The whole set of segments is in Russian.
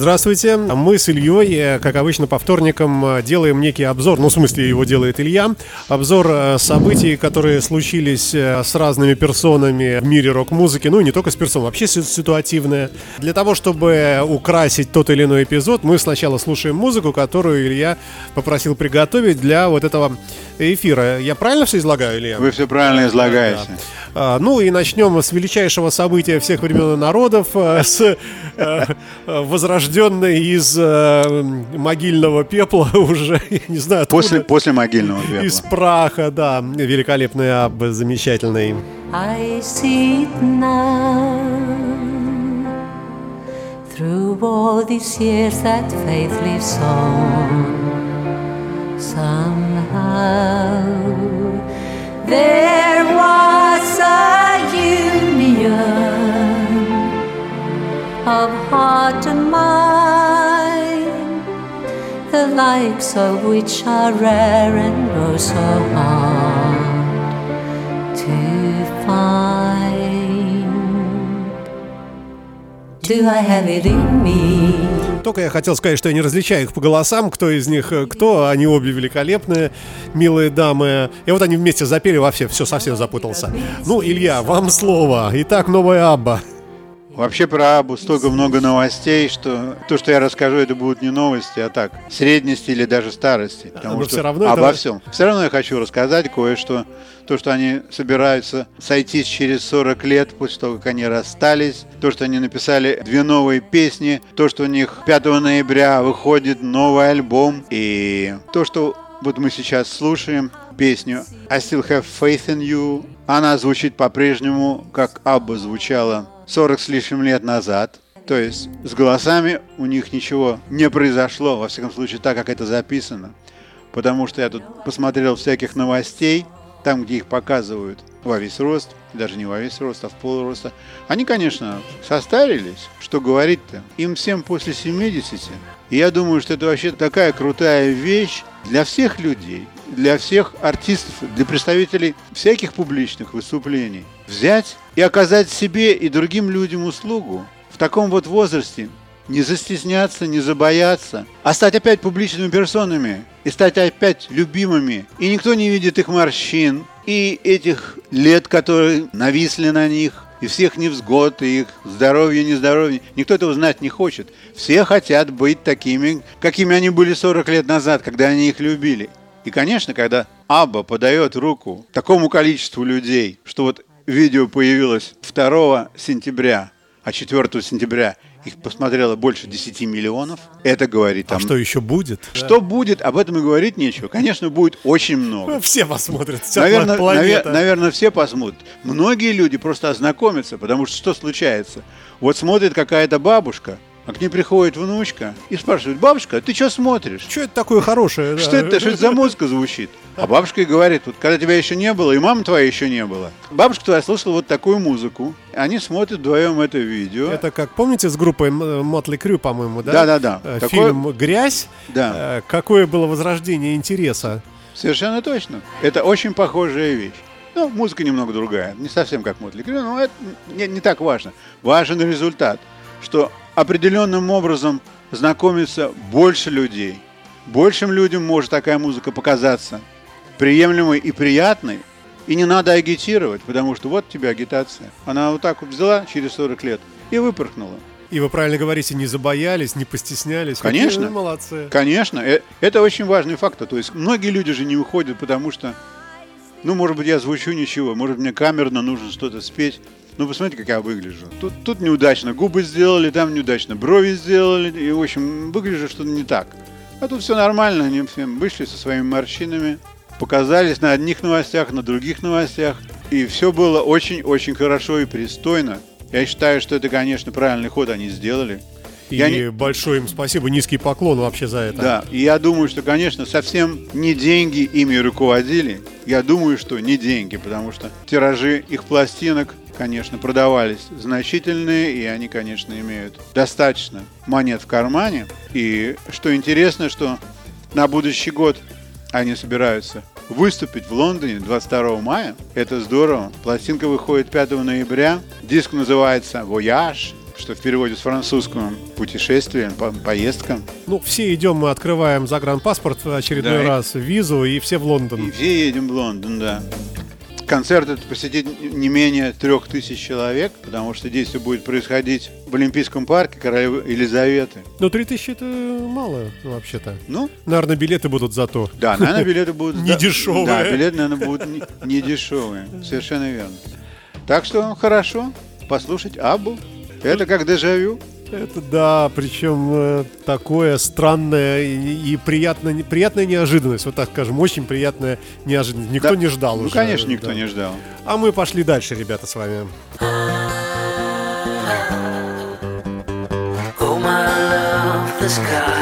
Здравствуйте. Мы с Ильей, э, как обычно, по вторникам э, делаем некий обзор, ну, в смысле, его делает Илья, обзор э, событий, которые случились с разными персонами в мире рок-музыки, ну, и не только с персонами, вообще ситуативное. Для того, чтобы украсить тот или иной эпизод, мы сначала слушаем музыку, которую Илья попросил приготовить для вот этого эфира. Я правильно все излагаю, Илья? Вы все правильно излагаете. Да. А, ну и начнем с величайшего события всех времен и народов, с возрожденной из могильного пепла уже, я не знаю, после, после могильного пепла. Из праха, да, великолепный аб, замечательный. I see it now Through all these years that faith lives on Somehow There was a union Of heart and mind The likes of which are rare and oh so hard To find Do I have it in me? Только я хотел сказать, что я не различаю их по голосам, кто из них э, кто. Они обе великолепные, милые дамы. И вот они вместе запели во все, все совсем запутался. Ну, Илья, вам слово. Итак, новая Абба. Вообще про Абу столько много новостей, что то, что я расскажу, это будут не новости, а так, средности или даже старости. Потому Но что все равно обо это... всем. Все равно я хочу рассказать кое-что. То, что они собираются сойтись через 40 лет после того, как они расстались. То, что они написали две новые песни. То, что у них 5 ноября выходит новый альбом. И то, что вот мы сейчас слушаем песню I Still Have Faith in You. Она звучит по-прежнему, как Абба звучала 40 с лишним лет назад. То есть с голосами у них ничего не произошло, во всяком случае так, как это записано. Потому что я тут посмотрел всяких новостей, там, где их показывают во весь рост, даже не во весь рост, а в полроста. Они, конечно, состарились, что говорить-то. Им всем после 70. И я думаю, что это вообще такая крутая вещь для всех людей, для всех артистов, для представителей всяких публичных выступлений. Взять и оказать себе и другим людям услугу в таком вот возрасте, не застесняться, не забояться, а стать опять публичными персонами и стать опять любимыми. И никто не видит их морщин и этих лет, которые нависли на них, и всех невзгод, и их здоровье, нездоровье. Никто этого знать не хочет. Все хотят быть такими, какими они были 40 лет назад, когда они их любили. И, конечно, когда Абба подает руку такому количеству людей, что вот видео появилось 2 сентября, а 4 сентября их посмотрело больше 10 миллионов. Это говорит там... А что еще будет? Что да. будет, об этом и говорить нечего. Конечно, будет очень много. Ну, все посмотрят. Вся наверное, навер- наверное, все посмотрят. Многие люди просто ознакомятся, потому что что случается? Вот смотрит какая-то бабушка, а к ней приходит внучка и спрашивает, бабушка, ты что смотришь? Что это такое хорошее? Что это, что это за музыка звучит? А бабушка и говорит, вот когда тебя еще не было, и мама твоя еще не было, бабушка твоя слушала вот такую музыку, они смотрят вдвоем это видео. Это как, помните, с группой Мотли Крю, по-моему, да? Да-да-да. Э, фильм Такое... «Грязь». Да. Э, какое было возрождение интереса? Совершенно точно. Это очень похожая вещь. Ну, музыка немного другая, не совсем как Мотли Крю, но это не, не так важно. Важен результат, что определенным образом знакомится больше людей. Большим людям может такая музыка показаться приемлемой и приятной, и не надо агитировать, потому что вот тебе агитация. Она вот так вот взяла через 40 лет и выпорхнула. И вы правильно говорите, не забоялись, не постеснялись. Конечно. Какие молодцы. Конечно. Э, это очень важный фактор. То есть многие люди же не выходят, потому что, ну, может быть, я звучу ничего, может, мне камерно нужно что-то спеть. Ну, посмотрите, как я выгляжу. Тут, тут неудачно губы сделали, там неудачно брови сделали. И, в общем, выгляжу что-то не так. А тут все нормально, они все вышли со своими морщинами, показались на одних новостях, на других новостях. И все было очень-очень хорошо и пристойно. Я считаю, что это, конечно, правильный ход они сделали. И я не... большое им спасибо, низкий поклон вообще за это. Да, и я думаю, что, конечно, совсем не деньги ими руководили. Я думаю, что не деньги, потому что тиражи их пластинок конечно, продавались значительные, и они, конечно, имеют достаточно монет в кармане. И что интересно, что на будущий год они собираются выступить в Лондоне 22 мая. Это здорово. Пластинка выходит 5 ноября. Диск называется «Voyage», что в переводе с французского путешествие, по поездка. Ну, все идем, мы открываем загранпаспорт в очередной Да. раз, визу, и все в Лондон. И все едем в Лондон, да. Концерт это посетит не менее трех тысяч человек, потому что действие будет происходить в Олимпийском парке королевы Елизаветы. Ну, 3000 это мало, вообще-то. Ну, Наверное, билеты будут за то. да, наверное, билеты будут... Не дешевые. Да, билеты, наверное, будут не, дешевые. Совершенно верно. Так что хорошо послушать Абу. Это как дежавю. Это да, причем э, такое странное и, и приятное, приятная неожиданность, вот так скажем, очень приятная неожиданность. Никто Да. не ждал Ну, уже. конечно, никто да. не ждал. А мы пошли дальше, ребята, с вами. Oh, my love, the sky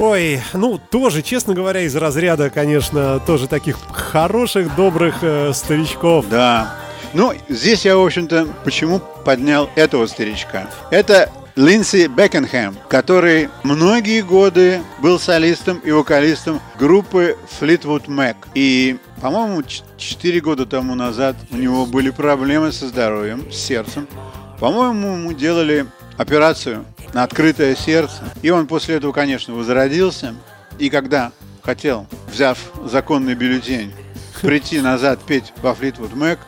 Ой, ну тоже, честно говоря, из разряда, конечно, тоже таких хороших, добрых э, старичков. Да. Ну, здесь я, в общем-то, почему поднял этого старичка? Это Линдси Бекенхэм, который многие годы был солистом и вокалистом группы Fleetwood Mac. И, по-моему, 4 года тому назад у него были проблемы со здоровьем, с сердцем. По-моему, ему делали операцию на открытое сердце. И он после этого, конечно, возродился. И когда хотел, взяв законный бюллетень, прийти назад петь во Флитвуд Мэк,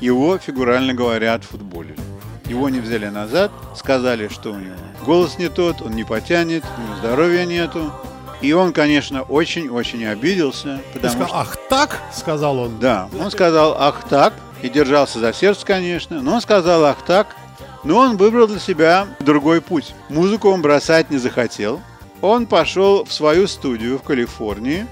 его, фигурально говоря, отфутболили. Его не взяли назад, сказали, что у него голос не тот, он не потянет, у него здоровья нету. И он, конечно, очень-очень обиделся, потому сказал, что... Ах так, сказал он. Да, он сказал «ах так» и держался за сердце, конечно, но он сказал «ах так», но он выбрал для себя другой путь. Музыку он бросать не захотел. Он пошел в свою студию в Калифорнии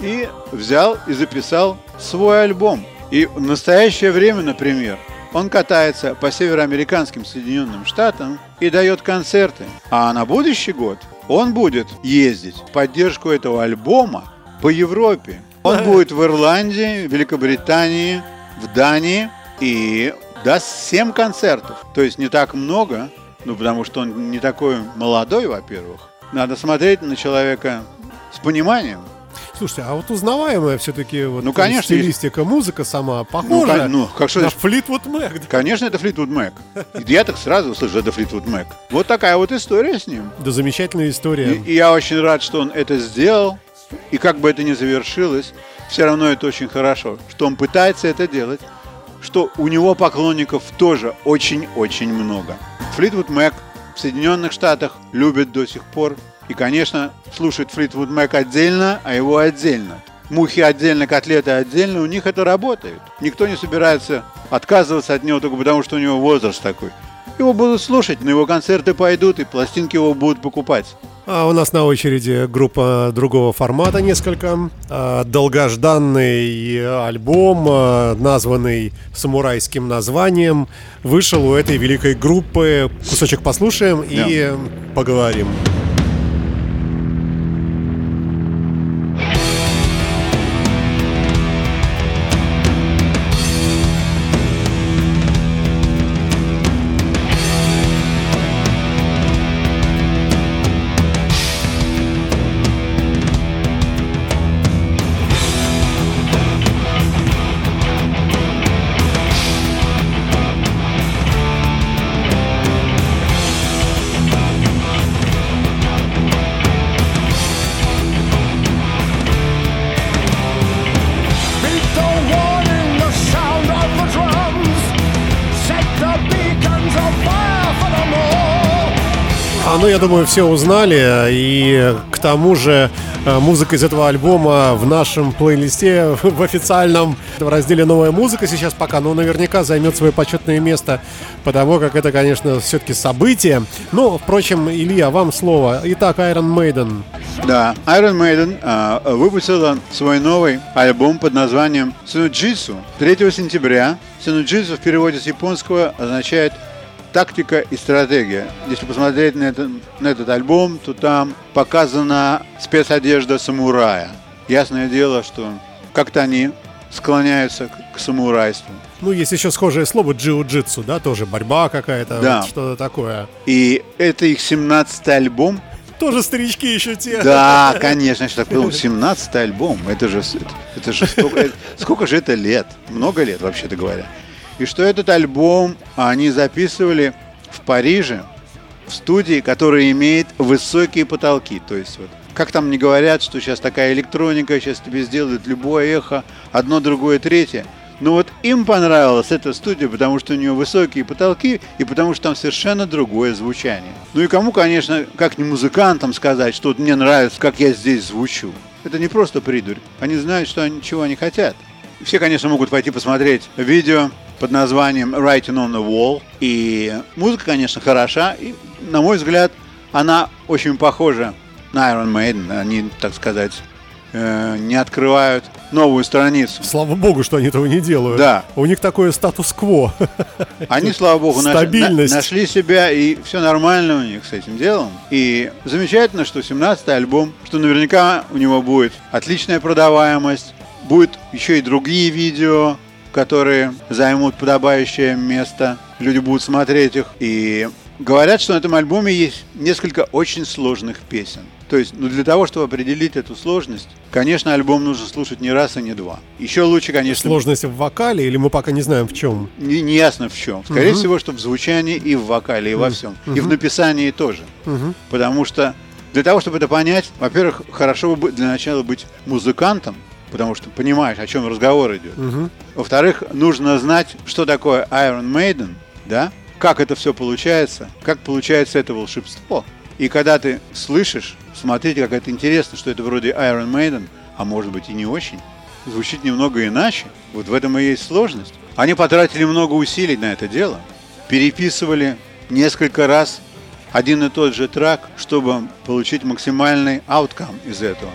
и взял и записал свой альбом. И в настоящее время, например, он катается по североамериканским Соединенным Штатам и дает концерты. А на будущий год он будет ездить в поддержку этого альбома по Европе. Он будет в Ирландии, Великобритании, в Дании и даст 7 концертов. То есть не так много, ну потому что он не такой молодой, во-первых. Надо смотреть на человека с пониманием. Слушайте, а вот узнаваемая все-таки вот Ну, конечно, стилистика, музыка сама Ну, похожа кон- ну, как что на? Флитвуд Мэк. Конечно, это Флитвуд Мэк. Я так сразу услышал, это Флитвуд Мэк. Вот такая вот история с ним. Да замечательная история. И, и я очень рад, что он это сделал. И как бы это ни завершилось, все равно это очень хорошо, что он пытается это делать, что у него поклонников тоже очень-очень много. Флитвуд Мэк в Соединенных Штатах любят до сих пор. И, конечно, слушают Флитвуд Мэк отдельно, а его отдельно. Мухи отдельно, котлеты отдельно, у них это работает. Никто не собирается отказываться от него только потому, что у него возраст такой. Его будут слушать, на его концерты пойдут, и пластинки его будут покупать. А у нас на очереди группа другого формата несколько. А, Долгожданный альбом, а, названный самурайским названием, вышел у этой великой группы. Кусочек послушаем и поговорим. А, ну, я думаю, все узнали. И к тому же э, музыка из этого альбома в нашем плейлисте в официальном в разделе «Новая музыка» сейчас пока, но наверняка займет свое почетное место, потому как это, конечно, все-таки событие. Но, впрочем, Илья, вам слово. Итак, Iron Maiden. Да, Iron Maiden а, выпустила свой новый альбом под названием Синуджитсу 3 сентября. Синуджитсу в переводе с японского означает тактика и стратегия. Если посмотреть на, это, на этот альбом, то там показана спецодежда самурая. Ясное дело, что как-то они склоняются к, к самурайству. Ну, есть еще схожее слово джиу-джитсу, да, тоже борьба какая-то, Да. вот что-то такое. И это их 17-й альбом. Тоже старички еще те. Да, конечно, я так подумал, 17-й альбом, это же, это, это же столько, сколько же это лет? Много лет, вообще-то говоря. И что этот альбом они записывали в Париже, в студии, которая имеет высокие потолки. То есть вот, как там не говорят, что сейчас такая электроника, сейчас тебе сделают любое эхо, одно, другое, третье. Но вот им понравилась эта студия, потому что у нее высокие потолки и потому что там совершенно другое звучание. Ну и кому, конечно, как не музыкантам сказать, что вот мне нравится, как я здесь звучу. Это не просто придурь. Они знают, что они, чего они хотят. Все, конечно, могут пойти посмотреть видео под названием Writing on the Wall. И музыка, конечно, хороша. И, на мой взгляд, она очень похожа на Iron Maiden. Они, так сказать, э, не открывают новую страницу. Слава богу, что они этого не делают. Да. У них такое статус-кво. Они, слава богу, Стабильность. на- нашли себя, и все нормально у них с этим делом. И замечательно, что 17-й альбом, что наверняка у него будет отличная продаваемость, будет еще и другие видео, которые займут подобающее место. Люди будут смотреть их. И говорят, что на этом альбоме есть несколько очень сложных песен. То есть, ну, для того, чтобы определить эту сложность, конечно, альбом нужно слушать не раз и не два. Еще лучше, конечно, Сложность в вокале, или мы пока не знаем в чем? не, не ясно в чем. Скорее всего, что в звучании и в вокале, и во всем. И в написании тоже. Потому что для того, чтобы это понять, во-первых, хорошо бы для начала быть музыкантом, потому что понимаешь, о чем разговор идет. Во-вторых, нужно знать, что такое Iron Maiden, да? Как это все получается, как получается это волшебство. И когда ты слышишь, смотрите, как это интересно, что это вроде Iron Maiden, а может быть и не очень, звучит немного иначе. Вот в этом и есть сложность. Они потратили много усилий на это дело, переписывали несколько раз один и тот же трек, чтобы получить максимальный ауткам из этого.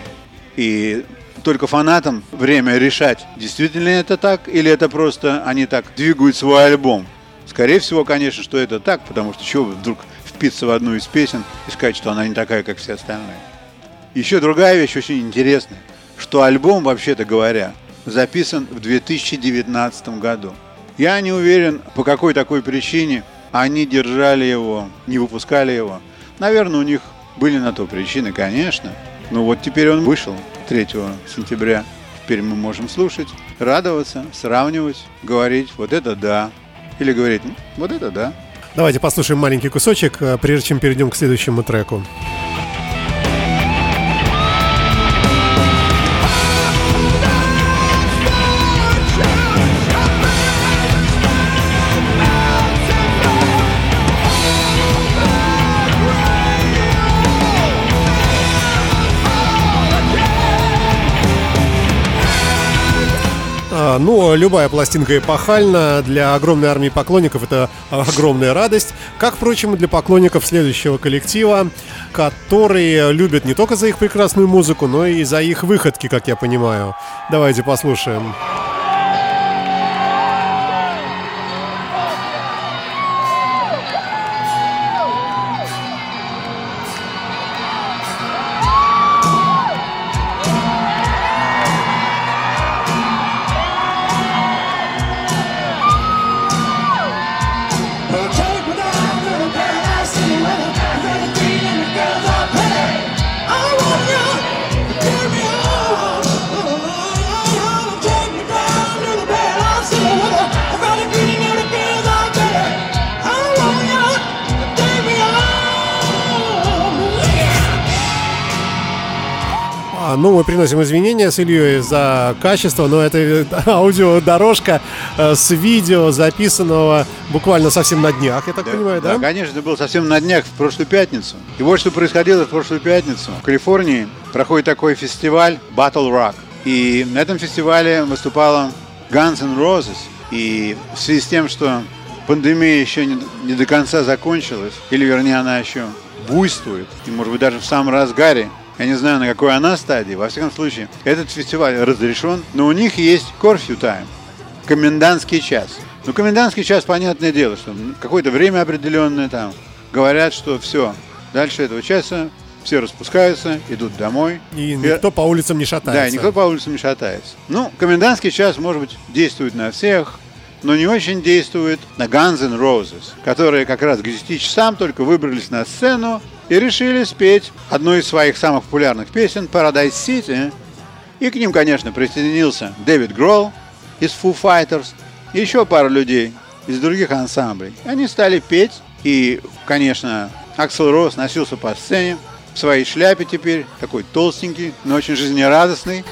И только фанатам время решать, действительно это так, или это просто они так двигают свой альбом. Скорее всего, конечно, что это так, потому что чего вдруг впиться в одну из песен и сказать, что она не такая, как все остальные. Еще другая вещь очень интересная, что альбом, вообще-то говоря, записан в 2019 году. Я не уверен, по какой такой причине они держали его, не выпускали его. Наверное, у них были на то причины, конечно. Но вот теперь он вышел 3 сентября. Теперь мы можем слушать, радоваться, сравнивать, говорить, вот это да. Или говорить, «М, вот это да. Давайте послушаем маленький кусочек, э, прежде чем перейдем к следующему треку. Ну, любая пластинка эпохальна. Для огромной армии поклонников это огромная радость. Как, впрочем, и для поклонников следующего коллектива, которые любят не только за их прекрасную музыку, но и за их выходки, как я понимаю. Давайте послушаем. Take ну, мы приносим извинения с Ильей за качество, но это аудиодорожка э, с видео, записанного буквально совсем на днях, я так понимаю, да? Да, конечно, это было совсем на днях, в прошлую пятницу. И вот что происходило в прошлую пятницу. В Калифорнии проходит такой фестиваль Battle Rock. И на этом фестивале выступала Guns N' Roses. И в связи с тем, что пандемия еще не, не до конца закончилась, или вернее она еще буйствует, и может быть даже в самом разгаре, я не знаю, на какой она стадии. Во всяком случае, этот фестиваль разрешен, но у них есть curfew time, комендантский час. Ну, комендантский час, понятное дело, что какое-то время определенное там. Говорят, что все, дальше этого часа все распускаются, идут домой. И никто по улицам не шатается. Да, и никто по улицам не шатается. Ну, комендантский час, может быть, действует на всех, но не очень действует на Guns N' Roses, которые как раз к 10 часам только выбрались на сцену и решили спеть одну из своих самых популярных песен «Paradise City». И к ним, конечно, присоединился Дэвид Гролл из Foo Fighters и еще пара людей из других ансамблей. Они стали петь, и, конечно, Аксел Росс носился по сцене в своей шляпе теперь, такой толстенький, но очень жизнерадостный.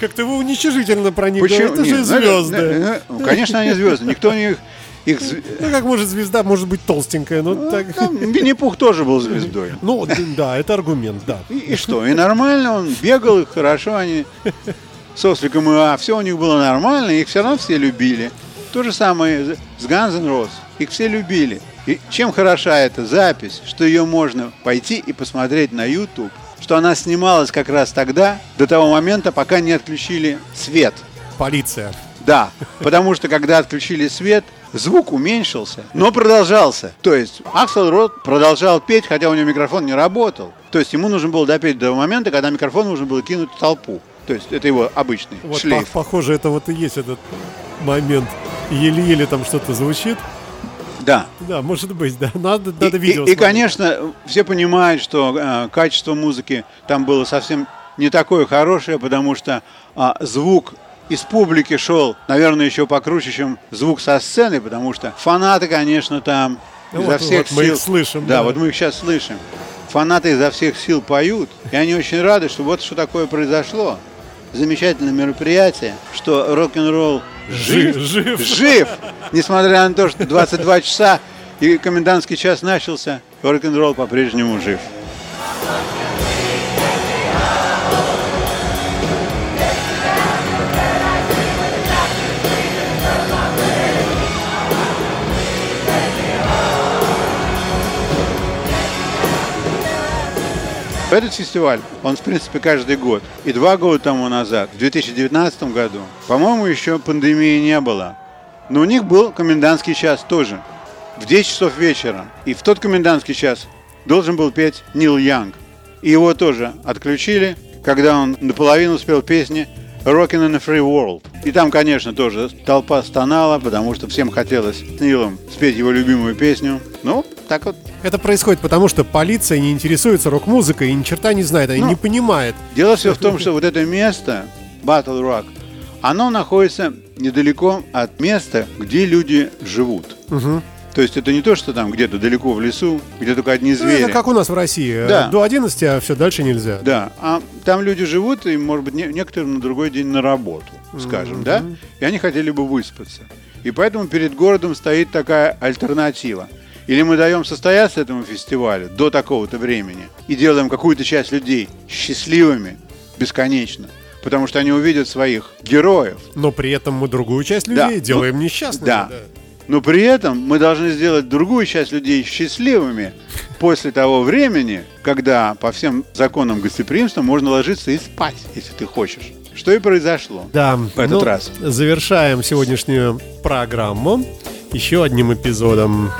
Как-то вы уничижительно про них Почему? это же ну, звезды. ну, конечно, они звезды. Никто не их... их Ну, как может звезда, может быть толстенькая, ну, так... Там Винни-Пух тоже был звездой. Ну, да, это аргумент, да. И, и что? И нормально, он бегал, и хорошо они с осликом и А. Все у них было нормально, их все равно все любили. То же самое с Guns N' Roses. Их все любили. И чем хороша эта запись, что ее можно пойти и посмотреть на YouTube, что она снималась как раз тогда, до того момента, пока не отключили свет. Полиция. Да, потому что когда отключили свет, звук уменьшился, но продолжался. То есть Аксел Рот продолжал петь, хотя у него микрофон не работал. То есть ему нужно было допеть до момента, когда микрофон нужно было кинуть в толпу. То есть это его обычный Вот шлейф. по- похоже, это вот и есть этот момент. Еле-еле там что-то звучит. Да. Да, может быть, да. Надо, И, надо видео и- и, конечно, все понимают, что э, качество музыки там было совсем не такое хорошее, потому что а, звук из публики шел, наверное, еще покруче, чем звук со сцены, потому что фанаты, конечно, там Ну изо вот- всех вот мы сил... их слышим, Да, да. вот мы их сейчас слышим. Фанаты изо всех сил поют, и они очень рады, что вот что такое произошло. Замечательное мероприятие, что рок-н-ролл Жив, жив. жив, несмотря на то, что 22 часа и комендантский час начался, рок-н-ролл по-прежнему жив. Этот фестиваль, он, в принципе, каждый год. И два года тому назад, в 2019 году, по-моему, еще пандемии не было. Но у них был комендантский час тоже, в 10 часов вечера. И в тот комендантский час должен был петь Нил Янг. И его тоже отключили, когда он наполовину спел песни «Rockin' in a Free World». И там, конечно, тоже толпа стонала, потому что всем хотелось с Нилом спеть его любимую песню. Ну, так вот Это происходит потому, что полиция не интересуется рок-музыкой и ни черта не знает, они Ну, не понимает. Дело все в том, что вот это место, Battle Rock, оно находится недалеко от места, где люди живут. То есть это не то, что там где-то далеко в лесу, где только одни Ну, звери. это как у нас в России. Да. До 11, а все, дальше нельзя. Да, а там люди живут, и, может быть, не- некоторым на другой день на работу, скажем, да? И они хотели бы выспаться. И поэтому перед городом стоит такая альтернатива. Или мы даем состояться этому фестивалю до такого-то времени и делаем какую-то часть людей счастливыми бесконечно, потому что они увидят своих героев. Но при этом мы другую часть Да, людей ну, делаем несчастными. Да. Но при этом мы должны сделать другую часть людей счастливыми после того времени, когда по всем законам гостеприимства можно ложиться и спать, если ты хочешь. Что и произошло. Да, В этот ну, раз. Завершаем сегодняшнюю программу еще одним эпизодом.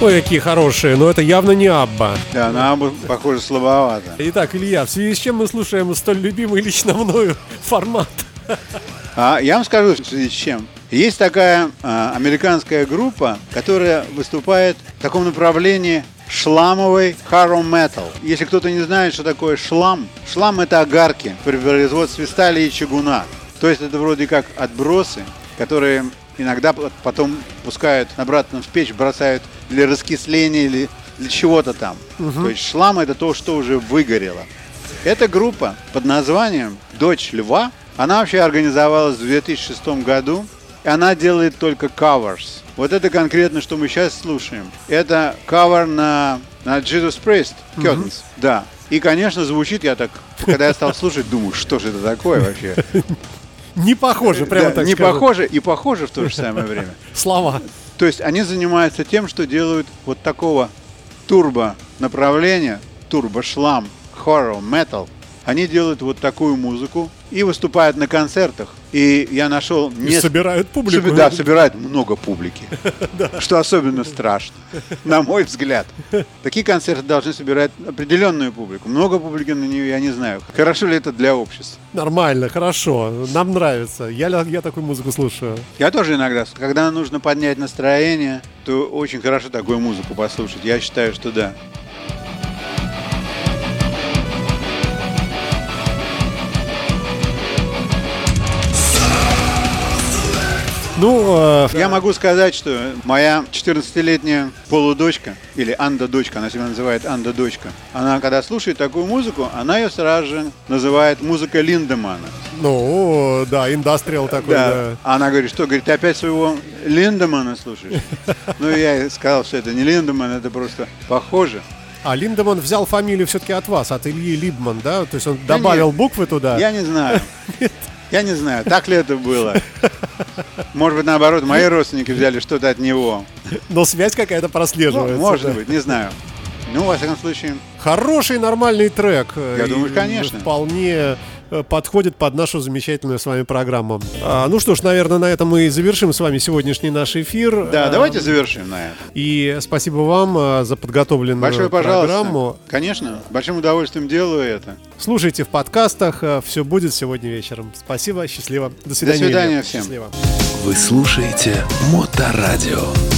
Ой, какие хорошие, но это явно не Абба. Да, на Абу, похоже, слабовато. Итак, Илья, в связи с чем мы слушаем столь любимый лично мною формат? А я вам скажу, в связи с чем. Есть такая а, американская группа, которая выступает в таком направлении шламовый харо метал. Если кто-то не знает, что такое шлам, шлам это огарки при производстве стали и чугуна. То есть это вроде как отбросы, которые иногда потом пускают обратно в печь, бросают для раскисления или для чего-то там. То есть шлам это то, что уже выгорело. Эта группа под названием «Дочь льва», она вообще организовалась в 2006 году, и она делает только covers. Вот это конкретно, что мы сейчас слушаем. Это кавер на, на Jesus Priest, Curtains. Да. И, конечно, звучит, я так, когда я стал слушать, думаю, что же это такое вообще? Не похоже, прямо Да, так не скажем. похоже и похоже в то же самое время. Слова. То есть они занимаются тем, что делают вот такого турбо направления, турбо-шлам, хоррор, метал. Они делают вот такую музыку и выступают на концертах. И я нашел И несколько... собирают публику. Соби- Да, собирают много публики. Что особенно страшно, на мой взгляд. Такие концерты должны собирать определенную публику. Много публики на нее я не знаю. Хорошо ли это для общества? Нормально, хорошо. Нам нравится. Я, я такую музыку слушаю. Я тоже иногда, когда нужно поднять настроение, то очень хорошо такую музыку послушать. Я считаю, что да. Ну, э, Я могу сказать, что моя 14-летняя полудочка, или анда-дочка, она себя называет анда-дочка, она когда слушает такую музыку, она ее сразу же называет музыка Линдемана. ну, да, индастриал такой, да. Да. Она говорит, что, говорит, ты опять своего Линдемана слушаешь? Ну, я сказал, что это не Линдеман, это просто похоже. А Линдеман взял фамилию все-таки от вас, от Ильи Либман, да? То есть он добавил нет. буквы туда. Я не знаю. Я не знаю, так ли это было. Может быть, наоборот, мои родственники взяли что-то от него. Но связь какая-то Ну, прослеживается. может да. быть, не знаю. Ну, во всяком случае, Хороший, нормальный трек. Я И думаю, конечно. Вполне подходит под нашу замечательную с вами программу. А, ну что ж, наверное, на этом мы и завершим с вами сегодняшний наш эфир. да, А, давайте завершим на этом. И спасибо вам а, за подготовленную Большое пожалуйста. программу. Конечно, с большим удовольствием делаю это. Слушайте в подкастах. Все будет сегодня вечером. Спасибо, счастливо. До свидания. свидания Илья. всем. Счастливо. Вы слушаете Моторадио.